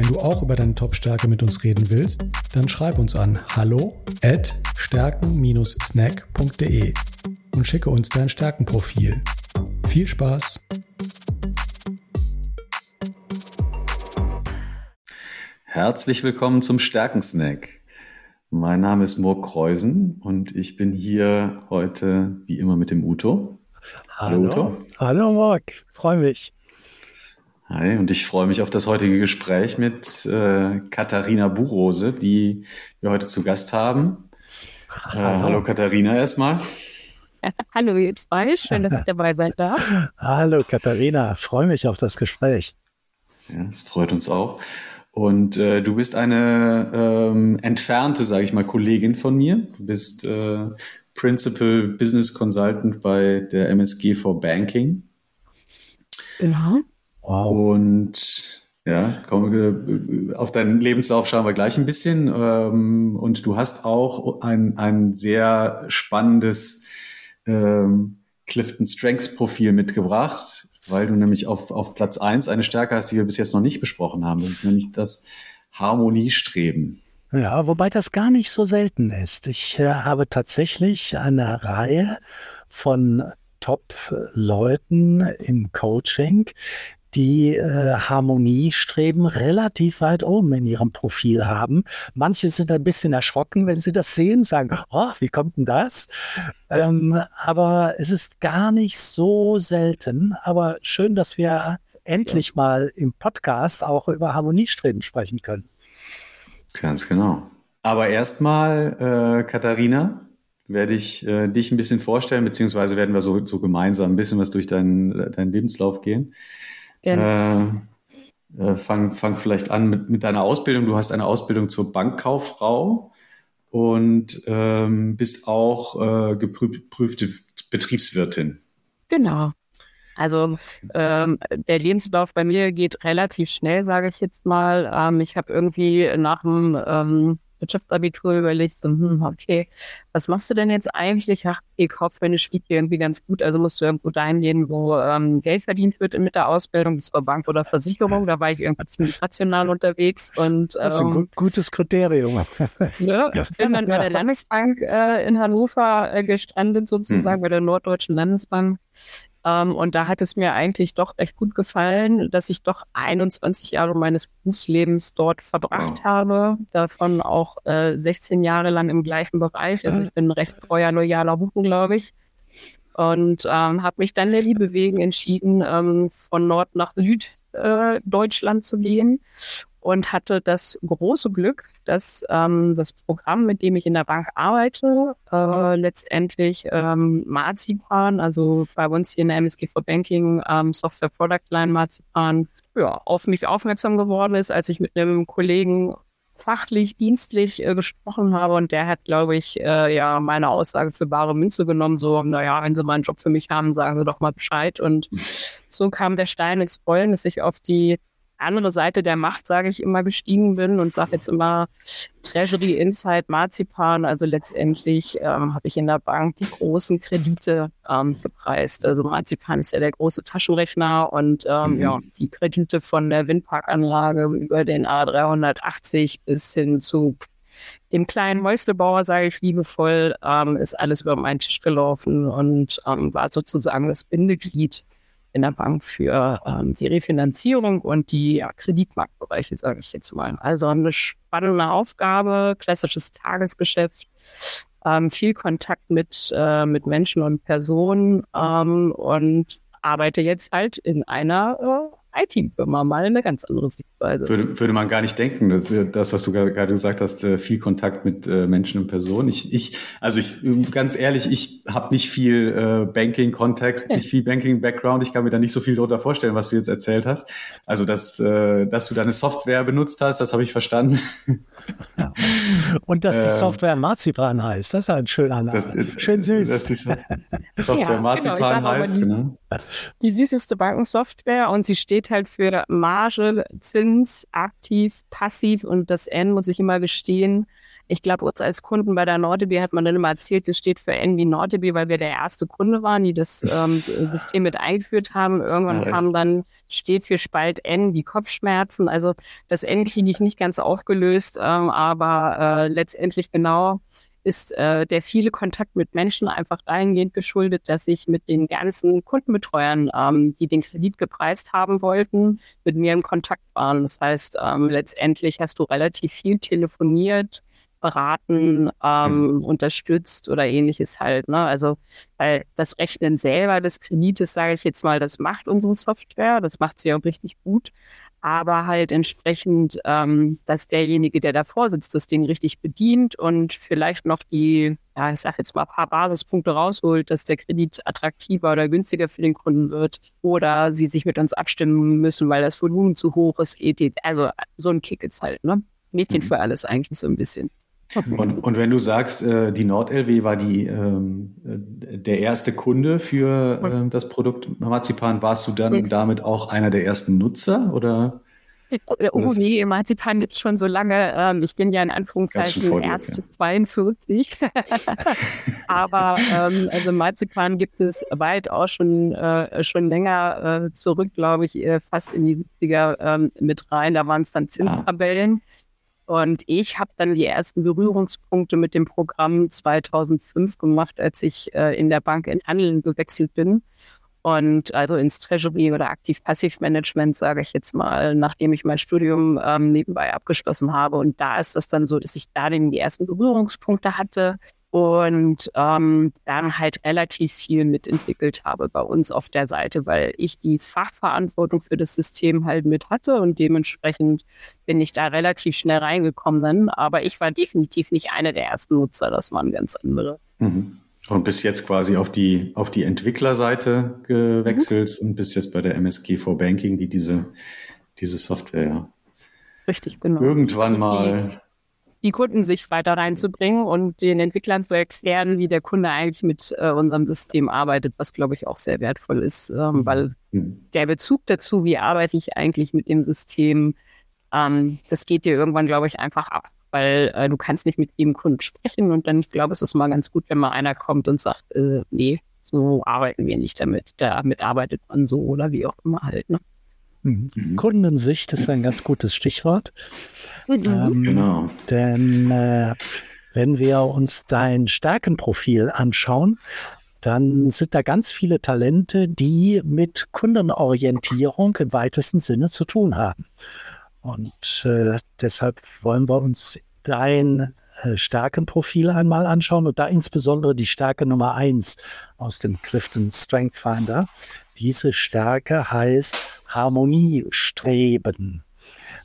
Wenn du auch über deine Top-Stärke mit uns reden willst, dann schreib uns an hallo at stärken-snack.de und schicke uns dein Stärkenprofil. Viel Spaß! Herzlich willkommen zum Stärkensnack. Mein Name ist Murk Kreusen und ich bin hier heute wie immer mit dem Uto. Hallo, Hallo Uto. Hallo Murk, freue mich. Hi, und ich freue mich auf das heutige Gespräch mit äh, Katharina Burose, die wir heute zu Gast haben. Äh, hallo. hallo Katharina erstmal. Hallo ihr zwei, schön, dass ich dabei sein darf. Hallo Katharina, freue mich auf das Gespräch. Ja, es freut uns auch. Und äh, du bist eine ähm, entfernte, sage ich mal, Kollegin von mir. Du bist äh, Principal Business Consultant bei der MSG for Banking. Genau. Wow. Und ja, komm, auf deinen Lebenslauf schauen wir gleich ein bisschen. Ähm, und du hast auch ein, ein sehr spannendes ähm, Clifton Strengths Profil mitgebracht, weil du nämlich auf, auf Platz eins eine Stärke hast, die wir bis jetzt noch nicht besprochen haben. Das ist nämlich das Harmoniestreben. Ja, wobei das gar nicht so selten ist. Ich äh, habe tatsächlich eine Reihe von Top-Leuten im Coaching, die äh, Harmoniestreben relativ weit oben in ihrem Profil haben. Manche sind ein bisschen erschrocken, wenn sie das sehen, sagen, oh, wie kommt denn das? Ähm, aber es ist gar nicht so selten. Aber schön, dass wir endlich mal im Podcast auch über Harmoniestreben sprechen können. Ganz genau. Aber erstmal, äh, Katharina, werde ich äh, dich ein bisschen vorstellen, beziehungsweise werden wir so, so gemeinsam ein bisschen was durch deinen, deinen Lebenslauf gehen. Gerne. Äh, äh, fang, fang vielleicht an mit, mit deiner Ausbildung. Du hast eine Ausbildung zur Bankkauffrau und ähm, bist auch äh, geprüfte Betriebswirtin. Genau. Also ähm, der Lebenslauf bei mir geht relativ schnell, sage ich jetzt mal. Ähm, ich habe irgendwie nach dem ähm, Wirtschaftsabitur überlegt, so, hm, okay, was machst du denn jetzt eigentlich? Ach, okay, Kaufmänner spielt hier irgendwie ganz gut, also musst du irgendwo dahin gehen, wo ähm, Geld verdient wird mit der Ausbildung, das war Bank oder Versicherung, da war ich irgendwie ziemlich rational unterwegs und ähm, das ist ein ähm, gutes Kriterium. ne, bin dann bei der Landesbank äh, in Hannover äh, gestrandet, sozusagen, mhm. bei der Norddeutschen Landesbank. Ähm, und da hat es mir eigentlich doch recht gut gefallen, dass ich doch 21 Jahre meines Berufslebens dort verbracht wow. habe. Davon auch äh, 16 Jahre lang im gleichen Bereich. Also ich bin ein recht treuer, loyaler Hupen, glaube ich. Und ähm, habe mich dann der Liebe wegen entschieden, ähm, von Nord nach Süd äh, Deutschland zu gehen und hatte das große Glück, dass ähm, das Programm, mit dem ich in der Bank arbeite, äh, letztendlich ähm, Marzipan, also bei uns hier in der MSG for Banking ähm, Software Product Line Marzipan, ja, auf mich aufmerksam geworden ist, als ich mit einem Kollegen fachlich, dienstlich äh, gesprochen habe. Und der hat, glaube ich, äh, ja meine Aussage für bare Münze genommen, so, naja, wenn Sie mal einen Job für mich haben, sagen Sie doch mal Bescheid. Und so kam der Stein ins Rollen, dass ich auf die andere Seite der Macht, sage ich immer, gestiegen bin und sage jetzt immer Treasury Insight Marzipan. Also letztendlich ähm, habe ich in der Bank die großen Kredite ähm, gepreist. Also Marzipan ist ja der große Taschenrechner und ähm, mhm. ja, die Kredite von der Windparkanlage über den A380 bis hin zu dem kleinen Mäuslebauer, sage ich liebevoll, ähm, ist alles über meinen Tisch gelaufen und ähm, war sozusagen das Bindeglied in der Bank für ähm, die Refinanzierung und die ja, Kreditmarktbereiche, sage ich jetzt mal. Also eine spannende Aufgabe, klassisches Tagesgeschäft, ähm, viel Kontakt mit, äh, mit Menschen und Personen ähm, und arbeite jetzt halt in einer äh, IT-Firma mal eine ganz andere Sichtweise. Würde, würde man gar nicht denken, das, was du gerade gesagt hast, äh, viel Kontakt mit äh, Menschen und Personen. Ich, ich also ich, ganz ehrlich, ich habe nicht viel äh, Banking-Kontext, nicht viel Banking-Background. Ich kann mir da nicht so viel darunter vorstellen, was du jetzt erzählt hast. Also, dass, dass du deine Software benutzt hast, das habe ich verstanden. Ja. Und dass die ähm, Software Marzipan heißt, das ist ein schöner Name. Das, Schön süß. Dass die so Software ja, genau, Marzipan genau, heißt, die, genau. Die süßeste Bankensoftware und sie steht halt für Marge, Zins, aktiv, passiv und das N muss ich immer gestehen, ich glaube, uns als Kunden bei der Nordeby hat man dann immer erzählt, das steht für N wie Nordeby, weil wir der erste Kunde waren, die das ähm, System mit eingeführt haben. Irgendwann ja, kam dann, steht für Spalt N wie Kopfschmerzen. Also das N kriege ich nicht ganz aufgelöst, ähm, aber äh, letztendlich genau ist äh, der viele Kontakt mit Menschen einfach dahingehend geschuldet, dass ich mit den ganzen Kundenbetreuern, ähm, die den Kredit gepreist haben wollten, mit mir in Kontakt waren. Das heißt, ähm, letztendlich hast du relativ viel telefoniert, beraten, ähm, mhm. unterstützt oder ähnliches halt. Ne? Also weil das Rechnen selber des Kredites, sage ich jetzt mal, das macht unsere Software, das macht sie auch richtig gut. Aber halt entsprechend, ähm, dass derjenige, der davor sitzt, das Ding richtig bedient und vielleicht noch die, ja, ich sage jetzt mal ein paar Basispunkte rausholt, dass der Kredit attraktiver oder günstiger für den Kunden wird oder sie sich mit uns abstimmen müssen, weil das Volumen zu hoch ist, Also so ein Kick jetzt halt, ne? Mädchen mhm. für alles eigentlich so ein bisschen. Und, und wenn du sagst, äh, die NordLW war die, ähm, äh, der erste Kunde für äh, das Produkt Marzipan, warst du dann damit auch einer der ersten Nutzer oder? Oh nee, Marzipan gibt schon so lange. Ähm, ich bin ja in Anführungszeichen erst ja. 42. Aber ähm, also Marzipan gibt es weit auch schon, äh, schon länger äh, zurück, glaube ich, äh, fast in die 70er ähm, mit rein. Da waren es dann Zinstabellen. Ah. Und ich habe dann die ersten Berührungspunkte mit dem Programm 2005 gemacht, als ich äh, in der Bank in Handeln gewechselt bin. Und also ins Treasury oder Aktiv-Passiv-Management, sage ich jetzt mal, nachdem ich mein Studium ähm, nebenbei abgeschlossen habe. Und da ist das dann so, dass ich da den die ersten Berührungspunkte hatte und ähm, dann halt relativ viel mitentwickelt habe bei uns auf der Seite, weil ich die Fachverantwortung für das System halt mit hatte und dementsprechend bin ich da relativ schnell reingekommen dann. Aber ich war definitiv nicht einer der ersten Nutzer, das waren ganz andere. Mhm. Und bis jetzt quasi auf die, auf die Entwicklerseite gewechselt mhm. und bis jetzt bei der MSG for Banking, die diese, diese Software Richtig, genau. irgendwann also mal die Kundensicht weiter reinzubringen und den Entwicklern zu erklären, wie der Kunde eigentlich mit äh, unserem System arbeitet, was glaube ich auch sehr wertvoll ist, ähm, mhm. weil mhm. der Bezug dazu, wie arbeite ich eigentlich mit dem System, ähm, das geht dir irgendwann, glaube ich, einfach ab, weil äh, du kannst nicht mit jedem Kunden sprechen und dann, ich glaube, es ist mal ganz gut, wenn mal einer kommt und sagt, äh, nee, so arbeiten wir nicht damit, damit arbeitet man so oder wie auch immer halt. Ne? Mhm. mhm. Kundensicht ist ein ganz gutes Stichwort. Ähm, genau. Denn äh, wenn wir uns dein Stärkenprofil anschauen, dann sind da ganz viele Talente, die mit Kundenorientierung im weitesten Sinne zu tun haben. Und äh, deshalb wollen wir uns dein äh, Stärkenprofil einmal anschauen und da insbesondere die Stärke Nummer eins aus dem Clifton Strength Finder. Diese Stärke heißt Harmoniestreben.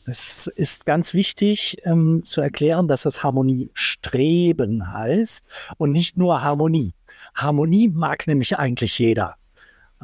Es ist ganz wichtig ähm, zu erklären, dass das Harmoniestreben heißt und nicht nur Harmonie. Harmonie mag nämlich eigentlich jeder.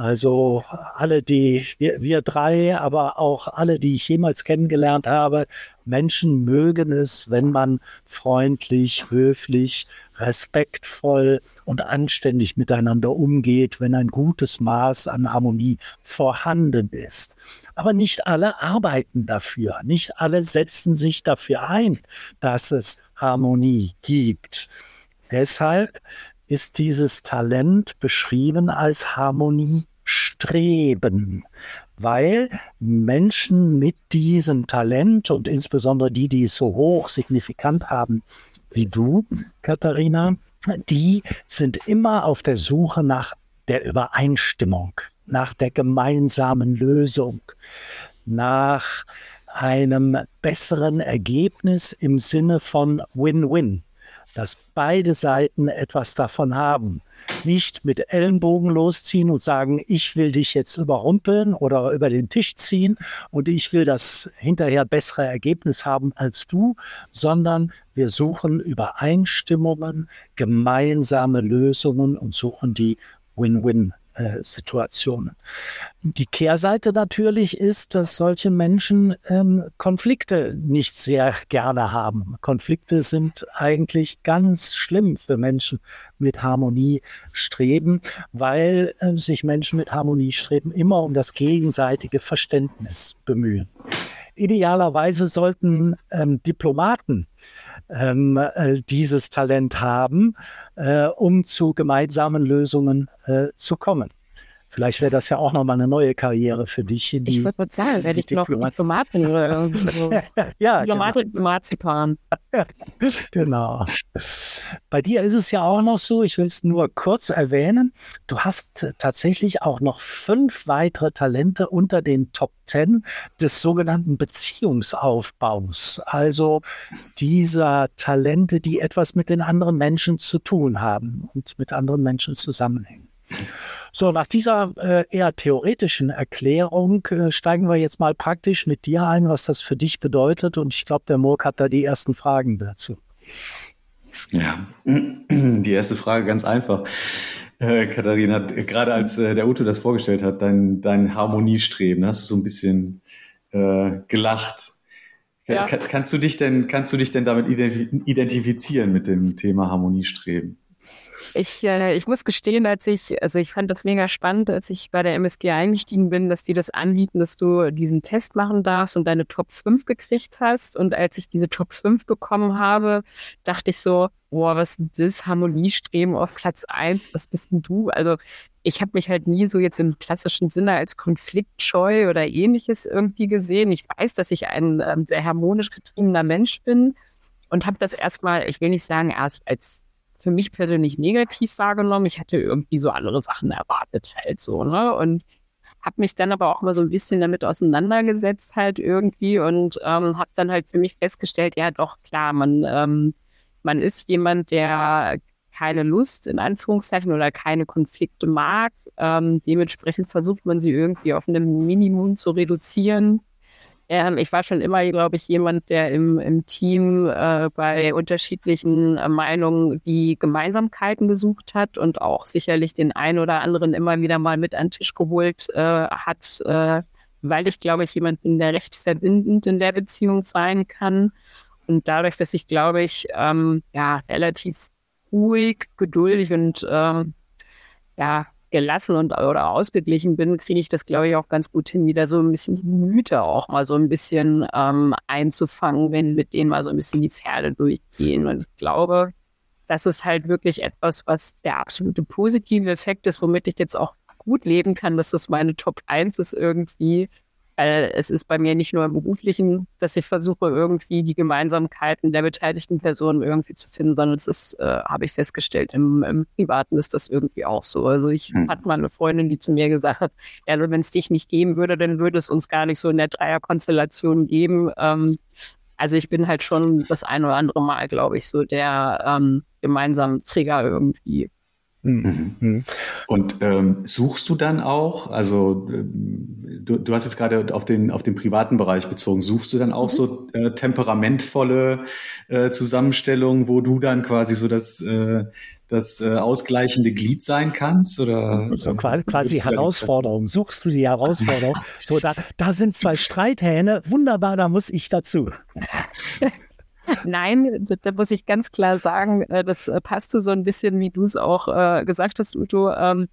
Also alle, die, wir, wir drei, aber auch alle, die ich jemals kennengelernt habe, Menschen mögen es, wenn man freundlich, höflich, respektvoll und anständig miteinander umgeht, wenn ein gutes Maß an Harmonie vorhanden ist. Aber nicht alle arbeiten dafür, nicht alle setzen sich dafür ein, dass es Harmonie gibt. Deshalb ist dieses Talent beschrieben als Harmonie streben, weil Menschen mit diesem Talent und insbesondere die, die es so hoch signifikant haben wie du, Katharina, die sind immer auf der Suche nach der Übereinstimmung, nach der gemeinsamen Lösung, nach einem besseren Ergebnis im Sinne von Win-Win dass beide Seiten etwas davon haben. Nicht mit Ellenbogen losziehen und sagen, ich will dich jetzt überrumpeln oder über den Tisch ziehen und ich will das hinterher bessere Ergebnis haben als du, sondern wir suchen Übereinstimmungen, gemeinsame Lösungen und suchen die Win-Win Situationen. Die Kehrseite natürlich ist, dass solche Menschen ähm, Konflikte nicht sehr gerne haben. Konflikte sind eigentlich ganz schlimm für Menschen mit Harmonie streben, weil äh, sich Menschen mit Harmonie streben immer um das gegenseitige Verständnis bemühen. Idealerweise sollten ähm, Diplomaten ähm, äh, dieses Talent haben, äh, um zu gemeinsamen Lösungen äh, zu kommen. Vielleicht wäre das ja auch nochmal eine neue Karriere für dich. Die, ich würde mal sagen, werde ich noch Diplomatin oder irgendwie so. ja, Diplomatin genau. Marzipan. genau. Bei dir ist es ja auch noch so, ich will es nur kurz erwähnen, du hast tatsächlich auch noch fünf weitere Talente unter den Top Ten des sogenannten Beziehungsaufbaus. Also dieser Talente, die etwas mit den anderen Menschen zu tun haben und mit anderen Menschen zusammenhängen. So, nach dieser äh, eher theoretischen Erklärung äh, steigen wir jetzt mal praktisch mit dir ein, was das für dich bedeutet. Und ich glaube, der Murk hat da die ersten Fragen dazu. Ja, die erste Frage ganz einfach. Äh, Katharina, gerade als äh, der Uto das vorgestellt hat, dein, dein Harmoniestreben, hast du so ein bisschen äh, gelacht. Ja. Kann, kannst du dich denn, kannst du dich denn damit identifizieren mit dem Thema Harmoniestreben? Ich, äh, ich muss gestehen, als ich, also ich fand das mega spannend, als ich bei der MSG eingestiegen bin, dass die das anbieten, dass du diesen Test machen darfst und deine Top 5 gekriegt hast. Und als ich diese Top 5 bekommen habe, dachte ich so, boah, was ist das? Harmoniestreben auf Platz 1, was bist denn du? Also ich habe mich halt nie so jetzt im klassischen Sinne als konfliktscheu oder ähnliches irgendwie gesehen. Ich weiß, dass ich ein ähm, sehr harmonisch getriebener Mensch bin und habe das erstmal, ich will nicht sagen, erst als für mich persönlich negativ wahrgenommen. Ich hatte irgendwie so andere Sachen erwartet halt so, ne? Und habe mich dann aber auch mal so ein bisschen damit auseinandergesetzt halt irgendwie und ähm, habe dann halt für mich festgestellt, ja doch, klar, man, ähm, man ist jemand, der keine Lust in Anführungszeichen oder keine Konflikte mag. Ähm, dementsprechend versucht man sie irgendwie auf einem Minimum zu reduzieren. Ähm, ich war schon immer, glaube ich, jemand, der im, im Team äh, bei unterschiedlichen äh, Meinungen die Gemeinsamkeiten gesucht hat und auch sicherlich den einen oder anderen immer wieder mal mit an den Tisch geholt äh, hat, äh, weil ich, glaube ich, jemand bin, der recht verbindend in der Beziehung sein kann. Und dadurch, dass ich, glaube ich, ähm, ja, relativ ruhig, geduldig und ähm, ja, gelassen und oder ausgeglichen bin, kriege ich das, glaube ich, auch ganz gut hin, wieder so ein bisschen die Mythe auch mal so ein bisschen ähm, einzufangen, wenn mit denen mal so ein bisschen die Pferde durchgehen. Und ich glaube, das ist halt wirklich etwas, was der absolute positive Effekt ist, womit ich jetzt auch gut leben kann, dass das meine Top 1 ist irgendwie, weil es ist bei mir nicht nur im Beruflichen, dass ich versuche, irgendwie die Gemeinsamkeiten der beteiligten Personen irgendwie zu finden, sondern es ist, äh, habe ich festgestellt, im, im, Privaten ist das irgendwie auch so. Also ich hm. hatte mal eine Freundin, die zu mir gesagt hat, ja, also wenn es dich nicht geben würde, dann würde es uns gar nicht so in der Dreierkonstellation geben. Ähm, also ich bin halt schon das ein oder andere Mal, glaube ich, so der ähm, gemeinsame Trigger irgendwie. Mhm. mhm. Und ähm, suchst du dann auch, also ähm, du, du hast jetzt gerade auf den, auf den privaten Bereich bezogen, suchst du dann auch mhm. so äh, temperamentvolle äh, Zusammenstellungen, wo du dann quasi so das, äh, das äh, ausgleichende Glied sein kannst? Oder, so quasi, quasi Herausforderung. Suchst du die Herausforderung? So, da, da sind zwei Streithähne. Wunderbar, da muss ich dazu. Nein, da muss ich ganz klar sagen, äh, das äh, passte so ein bisschen, wie du es auch äh, gesagt hast, Uto. Ähm,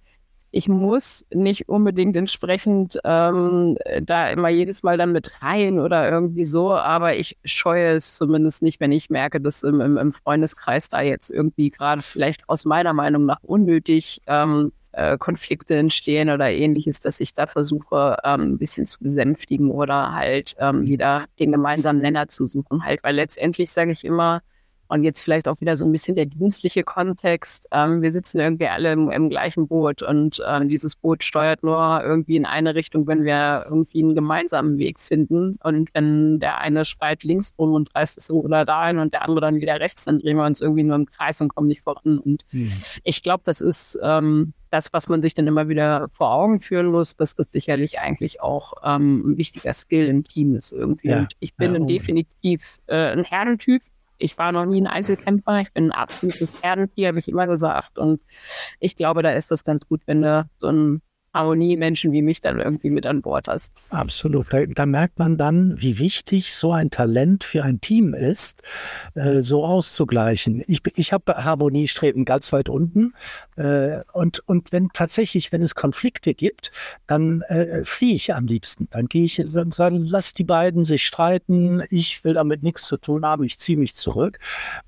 ich muss nicht unbedingt entsprechend ähm, da immer jedes Mal dann mit rein oder irgendwie so, aber ich scheue es zumindest nicht, wenn ich merke, dass im, im, im Freundeskreis da jetzt irgendwie gerade vielleicht aus meiner Meinung nach unnötig ähm, äh, Konflikte entstehen oder ähnliches, dass ich da versuche, ähm, ein bisschen zu besänftigen oder halt ähm, wieder den gemeinsamen Nenner zu suchen. Halt, weil letztendlich sage ich immer, und jetzt vielleicht auch wieder so ein bisschen der dienstliche Kontext. Ähm, wir sitzen irgendwie alle im, im gleichen Boot und ähm, dieses Boot steuert nur irgendwie in eine Richtung, wenn wir irgendwie einen gemeinsamen Weg finden. Und wenn der eine schreit links rum und reißt es so oder dahin und der andere dann wieder rechts, dann drehen wir uns irgendwie nur im Kreis und kommen nicht voran. Und hm. ich glaube, das ist ähm, das, was man sich dann immer wieder vor Augen führen muss, dass das sicherlich eigentlich auch ähm, ein wichtiger Skill im Team ist irgendwie. Ja. Und ich bin ja, oh. definitiv äh, ein Herrentyp ich war noch nie ein Einzelkämpfer, ich bin ein absolutes Herdentier, habe ich immer gesagt. Und ich glaube, da ist das ganz gut, wenn du so ein Harmonie-Menschen wie mich dann irgendwie mit an Bord hast. Absolut. Da, da, merkt man dann, wie wichtig so ein Talent für ein Team ist, äh, so auszugleichen. Ich, ich habe Harmoniestreben ganz weit unten. Äh, und, und wenn tatsächlich, wenn es Konflikte gibt, dann äh, fliehe ich am liebsten. Dann gehe ich, dann, dann lass die beiden sich streiten. Ich will damit nichts zu tun haben. Ich ziehe mich zurück.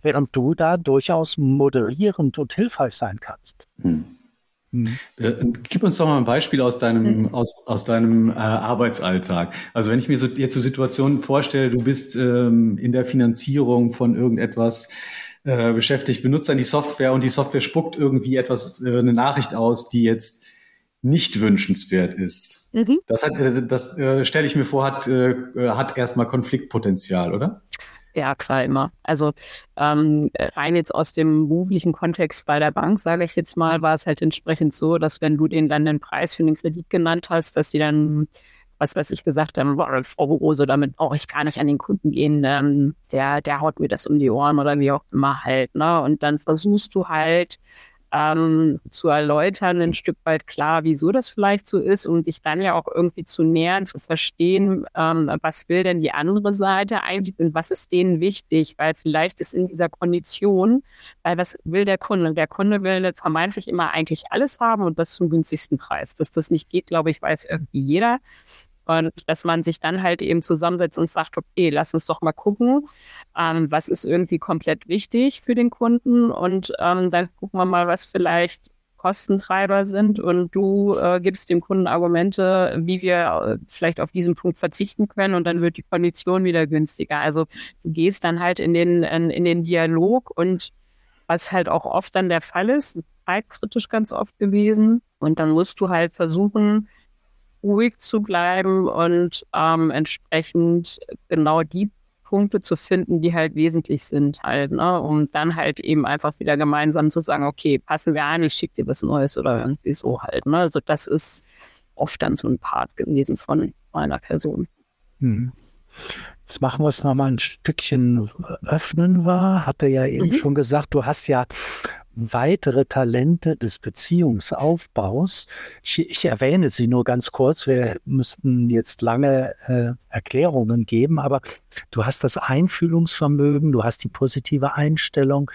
Während du da durchaus moderierend und hilfreich sein kannst. Hm. Mhm. Äh, gib uns doch mal ein Beispiel aus deinem, mhm. aus, aus deinem äh, Arbeitsalltag. Also wenn ich mir so jetzt so Situationen vorstelle, du bist ähm, in der Finanzierung von irgendetwas äh, beschäftigt, benutzt dann die Software und die Software spuckt irgendwie etwas, äh, eine Nachricht aus, die jetzt nicht wünschenswert ist. Mhm. Das hat, äh, das äh, stelle ich mir vor, hat, äh, hat erstmal Konfliktpotenzial, oder? Ja, klar, immer. Also ähm, rein jetzt aus dem beruflichen Kontext bei der Bank, sage ich jetzt mal, war es halt entsprechend so, dass wenn du denen dann den Preis für den Kredit genannt hast, dass sie dann, was weiß ich, gesagt haben, boah, Frau Rose, damit brauche ich gar nicht an den Kunden gehen, ähm, der, der haut mir das um die Ohren oder wie auch immer halt. Ne? Und dann versuchst du halt ähm, zu erläutern, ein Stück weit klar, wieso das vielleicht so ist und dich dann ja auch irgendwie zu nähern, zu verstehen, ähm, was will denn die andere Seite eigentlich und was ist denen wichtig, weil vielleicht ist in dieser Kondition, weil was will der Kunde? Der Kunde will vermeintlich immer eigentlich alles haben und das zum günstigsten Preis. Dass das nicht geht, glaube ich, weiß irgendwie jeder. Und dass man sich dann halt eben zusammensetzt und sagt, okay, lass uns doch mal gucken, ähm, was ist irgendwie komplett wichtig für den Kunden. Und ähm, dann gucken wir mal, was vielleicht Kostentreiber sind. Und du äh, gibst dem Kunden Argumente, wie wir äh, vielleicht auf diesen Punkt verzichten können. Und dann wird die Kondition wieder günstiger. Also du gehst dann halt in den, in, in den Dialog. Und was halt auch oft dann der Fall ist, zeitkritisch ganz oft gewesen. Und dann musst du halt versuchen, ruhig zu bleiben und ähm, entsprechend genau die Punkte zu finden, die halt wesentlich sind halt, ne? um dann halt eben einfach wieder gemeinsam zu sagen, okay, passen wir an, ich schicke dir was Neues oder irgendwie so halt. Ne? Also das ist oft dann so ein Part gewesen von meiner Person. Hm. Jetzt machen wir es nochmal ein Stückchen öffnen war. Hatte ja eben mhm. schon gesagt, du hast ja weitere Talente des Beziehungsaufbaus. Ich, ich, erwähne sie nur ganz kurz. Wir müssten jetzt lange äh, Erklärungen geben, aber du hast das Einfühlungsvermögen, du hast die positive Einstellung,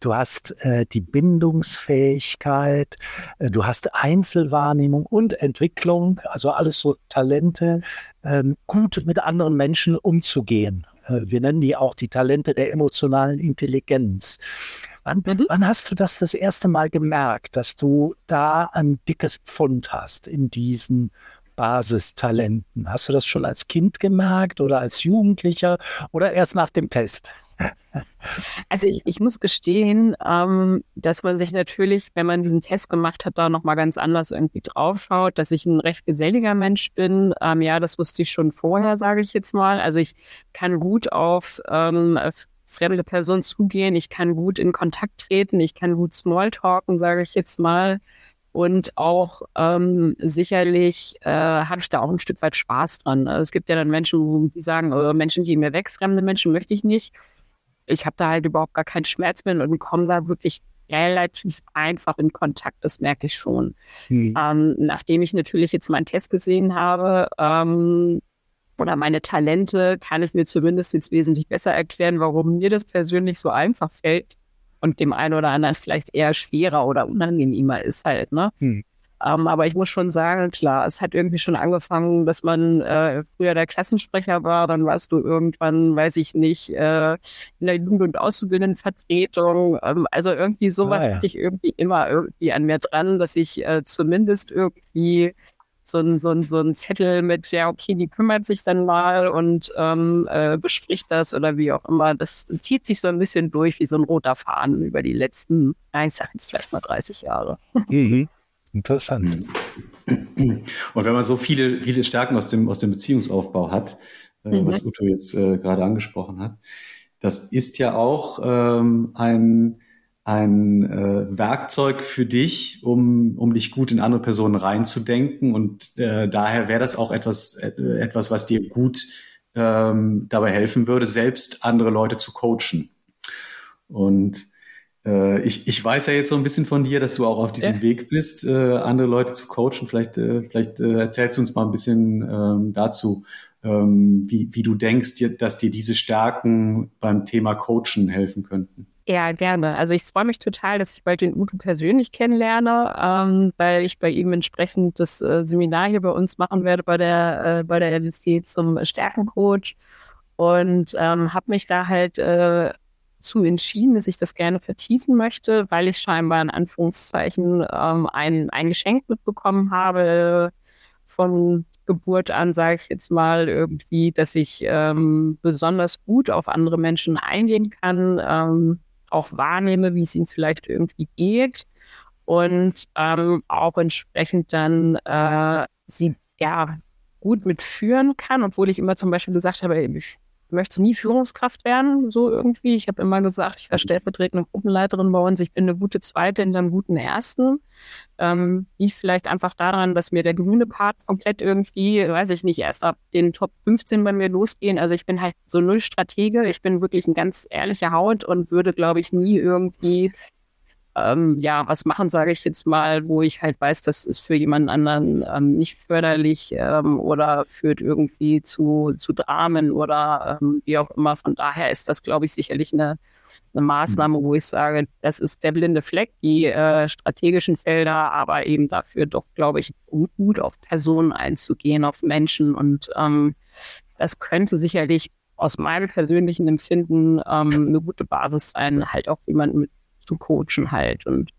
du hast äh, die Bindungsfähigkeit, äh, du hast Einzelwahrnehmung und Entwicklung, also alles so Talente, ähm, gut mit anderen Menschen umzugehen. Äh, wir nennen die auch die Talente der emotionalen Intelligenz. Wann, mhm. wann hast du das das erste Mal gemerkt, dass du da ein dickes Pfund hast in diesen Basistalenten? Hast du das schon als Kind gemerkt oder als Jugendlicher oder erst nach dem Test? Also ich, ich muss gestehen, ähm, dass man sich natürlich, wenn man diesen Test gemacht hat, da nochmal ganz anders irgendwie draufschaut, dass ich ein recht geselliger Mensch bin. Ähm, ja, das wusste ich schon vorher, sage ich jetzt mal. Also ich kann gut auf ähm, fremde Person zugehen, ich kann gut in Kontakt treten, ich kann gut Smalltalken, sage ich jetzt mal. Und auch ähm, sicherlich äh, habe ich da auch ein Stück weit Spaß dran. Also es gibt ja dann Menschen, die sagen, oh, Menschen gehen mir weg, fremde Menschen möchte ich nicht. Ich habe da halt überhaupt gar keinen Schmerz mehr und komme da wirklich relativ einfach in Kontakt, das merke ich schon. Hm. Ähm, nachdem ich natürlich jetzt meinen Test gesehen habe, ähm, oder meine Talente, kann ich mir zumindest jetzt wesentlich besser erklären, warum mir das persönlich so einfach fällt und dem einen oder anderen vielleicht eher schwerer oder unangenehmer ist halt, ne? Hm. Um, ähm, aber ich muss schon sagen, klar, es hat irgendwie schon angefangen, dass man äh, früher der Klassensprecher war, dann warst du irgendwann, weiß ich nicht, äh, in der Jugend- und Auszubildendenvertretung. Ähm, also irgendwie sowas ah, ja. hatte ich irgendwie immer irgendwie an mir dran, dass ich äh, zumindest irgendwie so ein, so ein, so ein Zettel mit, ja, okay, die kümmert sich dann mal und ähm, äh, bespricht das oder wie auch immer. Das zieht sich so ein bisschen durch wie so ein roter Faden über die letzten, ich sag jetzt vielleicht mal 30 Jahre. Mhm. Interessant. Und wenn man so viele, viele Stärken aus dem, aus dem Beziehungsaufbau hat, äh, mhm. was Uto jetzt äh, gerade angesprochen hat, das ist ja auch ähm, ein, ein äh, Werkzeug für dich, um, um dich gut in andere Personen reinzudenken. Und äh, daher wäre das auch etwas, äh, etwas, was dir gut ähm, dabei helfen würde, selbst andere Leute zu coachen. Und äh, ich, ich weiß ja jetzt so ein bisschen von dir, dass du auch auf diesem ja. Weg bist, äh, andere Leute zu coachen. Vielleicht, äh, vielleicht äh, erzählst du uns mal ein bisschen ähm, dazu, ähm, wie, wie du denkst, dass dir diese Stärken beim Thema Coachen helfen könnten. Ja, gerne. Also ich freue mich total, dass ich bald den Udo persönlich kennenlerne, ähm, weil ich bei ihm entsprechend das äh, Seminar hier bei uns machen werde bei der äh, bei der LSG zum Stärkencoach und ähm, habe mich da halt äh, zu entschieden, dass ich das gerne vertiefen möchte, weil ich scheinbar in Anführungszeichen ähm, ein, ein Geschenk mitbekommen habe von Geburt an, sage ich jetzt mal irgendwie, dass ich ähm, besonders gut auf andere Menschen eingehen kann, ähm, auch wahrnehme, wie es ihnen vielleicht irgendwie geht. Und ähm, auch entsprechend dann äh, sie ja gut mitführen kann, obwohl ich immer zum Beispiel gesagt habe, ich möchte nie Führungskraft werden, so irgendwie. Ich habe immer gesagt, ich war stellvertretende Gruppenleiterin bei uns, ich bin eine gute Zweite in einem guten Ersten. Ähm, liegt vielleicht einfach daran, dass mir der grüne Part komplett irgendwie, weiß ich nicht, erst ab den Top 15 bei mir losgehen. Also ich bin halt so null Stratege, ich bin wirklich ein ganz ehrlicher Haut und würde, glaube ich, nie irgendwie ähm, ja, was machen, sage ich jetzt mal, wo ich halt weiß, das ist für jemanden anderen ähm, nicht förderlich ähm, oder führt irgendwie zu, zu Dramen oder ähm, wie auch immer. Von daher ist das, glaube ich, sicherlich eine, eine Maßnahme, wo ich sage, das ist der blinde Fleck, die äh, strategischen Felder, aber eben dafür doch, glaube ich, gut auf Personen einzugehen, auf Menschen und ähm, das könnte sicherlich aus meinem persönlichen Empfinden ähm, eine gute Basis sein, halt auch jemanden mit zu coachen halt. Und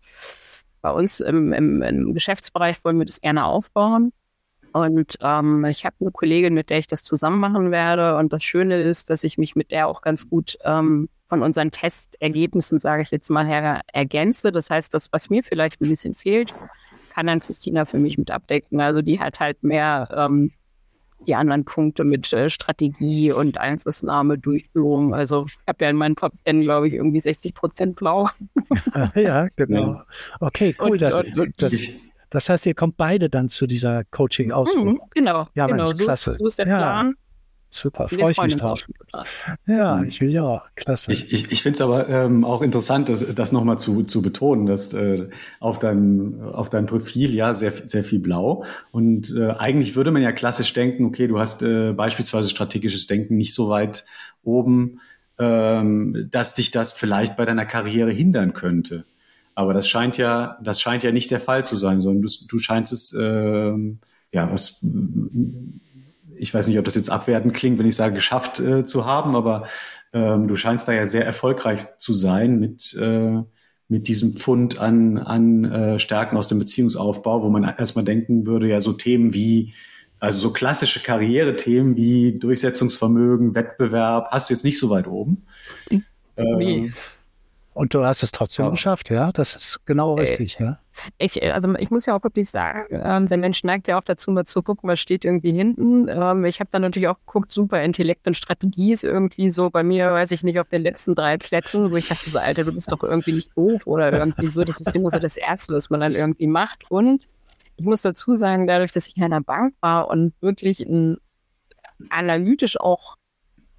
bei uns im, im, im Geschäftsbereich wollen wir das gerne aufbauen. Und ähm, ich habe eine Kollegin, mit der ich das zusammen machen werde. Und das Schöne ist, dass ich mich mit der auch ganz gut ähm, von unseren Testergebnissen, sage ich jetzt mal her, ergänze. Das heißt, das, was mir vielleicht ein bisschen fehlt, kann dann Christina für mich mit abdecken. Also die hat halt mehr ähm, die anderen Punkte mit äh, Strategie und Einflussnahme, Durchführung. Also ich habe ja in meinen Top 10, glaube ich, irgendwie 60 Prozent blau. ja, genau. Okay, cool. Und, das, und, das, das heißt, ihr kommt beide dann zu dieser Coaching-Ausbildung. Mhm, genau, ja, genau. Mensch, klasse. So ist, so ist der ja. Plan. Super, freue ich mich drauf. Ja, mhm. ich will ja auch. Klasse. Ich, ich, ich finde es aber ähm, auch interessant, das, das nochmal zu, zu betonen, dass äh, auf, deinem, auf deinem Profil ja sehr, sehr viel blau. Und äh, eigentlich würde man ja klassisch denken, okay, du hast äh, beispielsweise strategisches Denken nicht so weit oben, ähm, dass dich das vielleicht bei deiner Karriere hindern könnte. Aber das scheint ja, das scheint ja nicht der Fall zu sein, sondern du, du scheinst es, äh, ja, was ich weiß nicht, ob das jetzt abwertend klingt, wenn ich sage, geschafft äh, zu haben, aber ähm, du scheinst da ja sehr erfolgreich zu sein mit, äh, mit diesem Fund an, an äh, Stärken aus dem Beziehungsaufbau, wo man erstmal denken würde, ja, so Themen wie, also so klassische Karrierethemen wie Durchsetzungsvermögen, Wettbewerb, hast du jetzt nicht so weit oben. Nee. Ähm, und du hast es trotzdem ja. geschafft, ja? Das ist genau äh, richtig, ja? Ich, also ich muss ja auch wirklich sagen, ähm, der Mensch neigt ja auch dazu, mal zu gucken, was steht irgendwie hinten. Ähm, ich habe dann natürlich auch geguckt, super Intellekt und Strategie ist irgendwie so bei mir, weiß ich nicht, auf den letzten drei Plätzen, wo ich dachte so, Alter, du bist doch irgendwie nicht doof oder irgendwie so. Das ist immer so das Erste, was man dann irgendwie macht. Und ich muss dazu sagen, dadurch, dass ich in einer Bank war und wirklich ein analytisch auch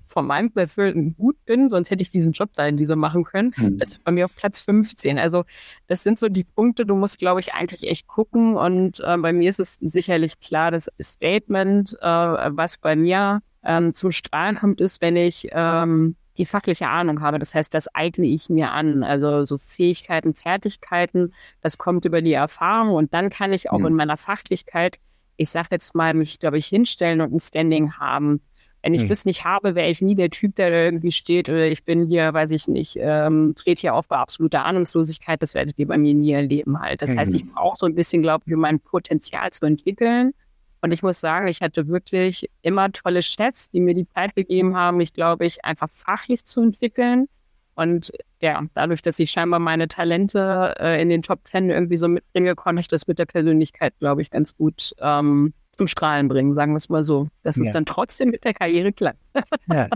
von meinem Befüllen gut bin, sonst hätte ich diesen Job da in dieser machen können. Mhm. Das ist bei mir auf Platz 15. Also das sind so die Punkte, du musst, glaube ich, eigentlich echt gucken. Und äh, bei mir ist es sicherlich klar, das Statement, äh, was bei mir ähm, zum Strahlen kommt, ist, wenn ich ähm, die fachliche Ahnung habe. Das heißt, das eigne ich mir an. Also so Fähigkeiten, Fertigkeiten, das kommt über die Erfahrung und dann kann ich auch mhm. in meiner Fachlichkeit, ich sage jetzt mal, mich, glaube ich, hinstellen und ein Standing haben. Wenn ich hm. das nicht habe, wäre ich nie der Typ, der irgendwie steht, oder ich bin hier, weiß ich nicht, ähm, trete hier auf bei absoluter Ahnungslosigkeit. Das werdet ihr bei mir nie erleben halt. Das mhm. heißt, ich hm. brauche so ein bisschen, glaube ich, um mein Potenzial zu entwickeln. Und ich muss sagen, ich hatte wirklich immer tolle Chefs, die mir die Zeit gegeben haben, mich, glaube ich, einfach fachlich zu entwickeln. Und ja, dadurch, dass ich scheinbar meine Talente äh, in den Top Ten irgendwie so mitbringe, konnte ich das mit der Persönlichkeit, glaube ich, ganz gut ähm, zum Strahlen bringen, sagen wir es mal so. Dass ja. es dann trotzdem mit der Karriere klappt. ja,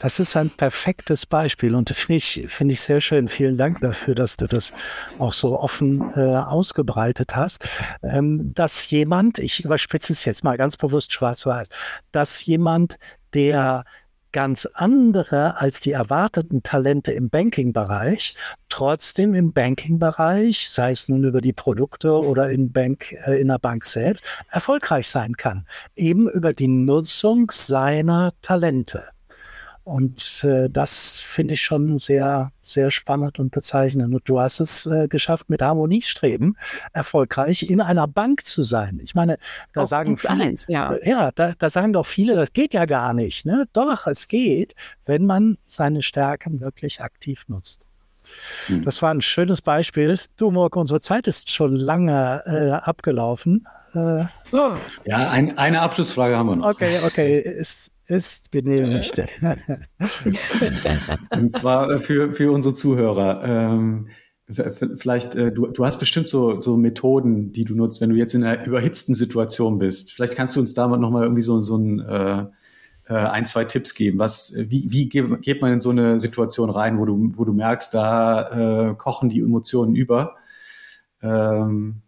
das ist ein perfektes Beispiel und finde ich, finde ich sehr schön. Vielen Dank dafür, dass du das auch so offen äh, ausgebreitet hast. Ähm, dass jemand, ich überspitze es jetzt mal ganz bewusst schwarz-weiß, dass jemand, der ganz andere als die erwarteten Talente im Banking-Bereich, trotzdem im Banking-Bereich, sei es nun über die Produkte oder in, Bank, äh, in der Bank selbst, erfolgreich sein kann. Eben über die Nutzung seiner Talente. Und äh, das finde ich schon sehr, sehr spannend und bezeichnend. Und du hast es äh, geschafft, mit Harmoniestreben erfolgreich in einer Bank zu sein. Ich meine, da Auf sagen viele, eins, ja, ja da, da, sagen doch viele, das geht ja gar nicht. Ne? Doch, es geht, wenn man seine Stärken wirklich aktiv nutzt. Hm. Das war ein schönes Beispiel. Du, Morg, unsere Zeit ist schon lange äh, abgelaufen. Äh, oh. Ja, ein, eine Abschlussfrage haben wir noch. Okay, okay. Ist, ist genehmigt. Und zwar äh, für, für unsere Zuhörer. Ähm, vielleicht, äh, du, du hast bestimmt so, so Methoden, die du nutzt, wenn du jetzt in einer überhitzten Situation bist. Vielleicht kannst du uns da nochmal irgendwie so, so ein, äh, äh, ein, zwei Tipps geben. Was, wie, wie geht man in so eine Situation rein, wo du, wo du merkst, da äh, kochen die Emotionen über? Ähm,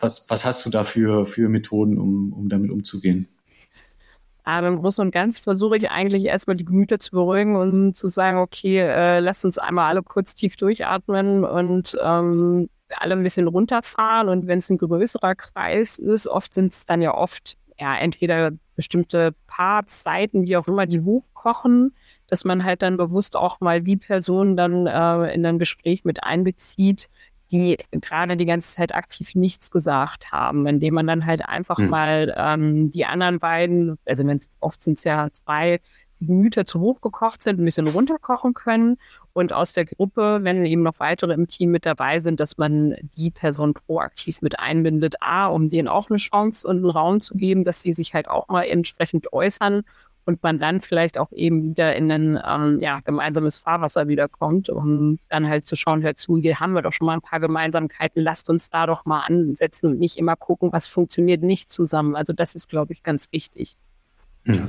was, was hast du da für, für Methoden, um, um damit umzugehen? Aber im Großen und Ganzen versuche ich eigentlich erstmal die Gemüter zu beruhigen und zu sagen, okay, äh, lasst uns einmal alle kurz tief durchatmen und ähm, alle ein bisschen runterfahren. Und wenn es ein größerer Kreis ist, oft sind es dann ja oft ja entweder bestimmte Parts, Seiten, wie auch immer, die hochkochen, dass man halt dann bewusst auch mal die Person dann äh, in ein Gespräch mit einbezieht, die gerade die ganze Zeit aktiv nichts gesagt haben, indem man dann halt einfach mhm. mal ähm, die anderen beiden, also oft sind es ja zwei, Gemüter zu hoch gekocht sind, ein bisschen runterkochen können und aus der Gruppe, wenn eben noch weitere im Team mit dabei sind, dass man die Person proaktiv mit einbindet, a, um denen auch eine Chance und einen Raum zu geben, dass sie sich halt auch mal entsprechend äußern und man dann vielleicht auch eben wieder in ein ähm, ja, gemeinsames Fahrwasser wiederkommt, um dann halt zu schauen, hör zu, hier haben wir doch schon mal ein paar Gemeinsamkeiten, lasst uns da doch mal ansetzen und nicht immer gucken, was funktioniert nicht zusammen. Also das ist, glaube ich, ganz wichtig. Ja,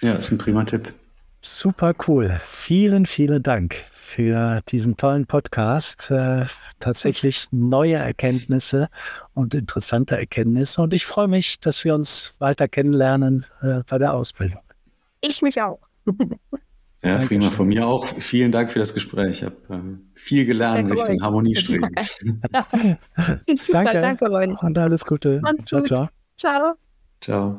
ja ist ein prima Tipp. Super cool. Vielen, vielen Dank für diesen tollen Podcast. Äh, tatsächlich neue Erkenntnisse und interessante Erkenntnisse. Und ich freue mich, dass wir uns weiter kennenlernen äh, bei der Ausbildung. Ich mich auch. Ja, Dankeschön. prima. Von mir auch. Vielen Dank für das Gespräch. Ich habe äh, viel gelernt durch den Harmoniestreben. danke. danke, Leute. Und alles Gute. Ciao, gut. ciao. Ciao. Ciao.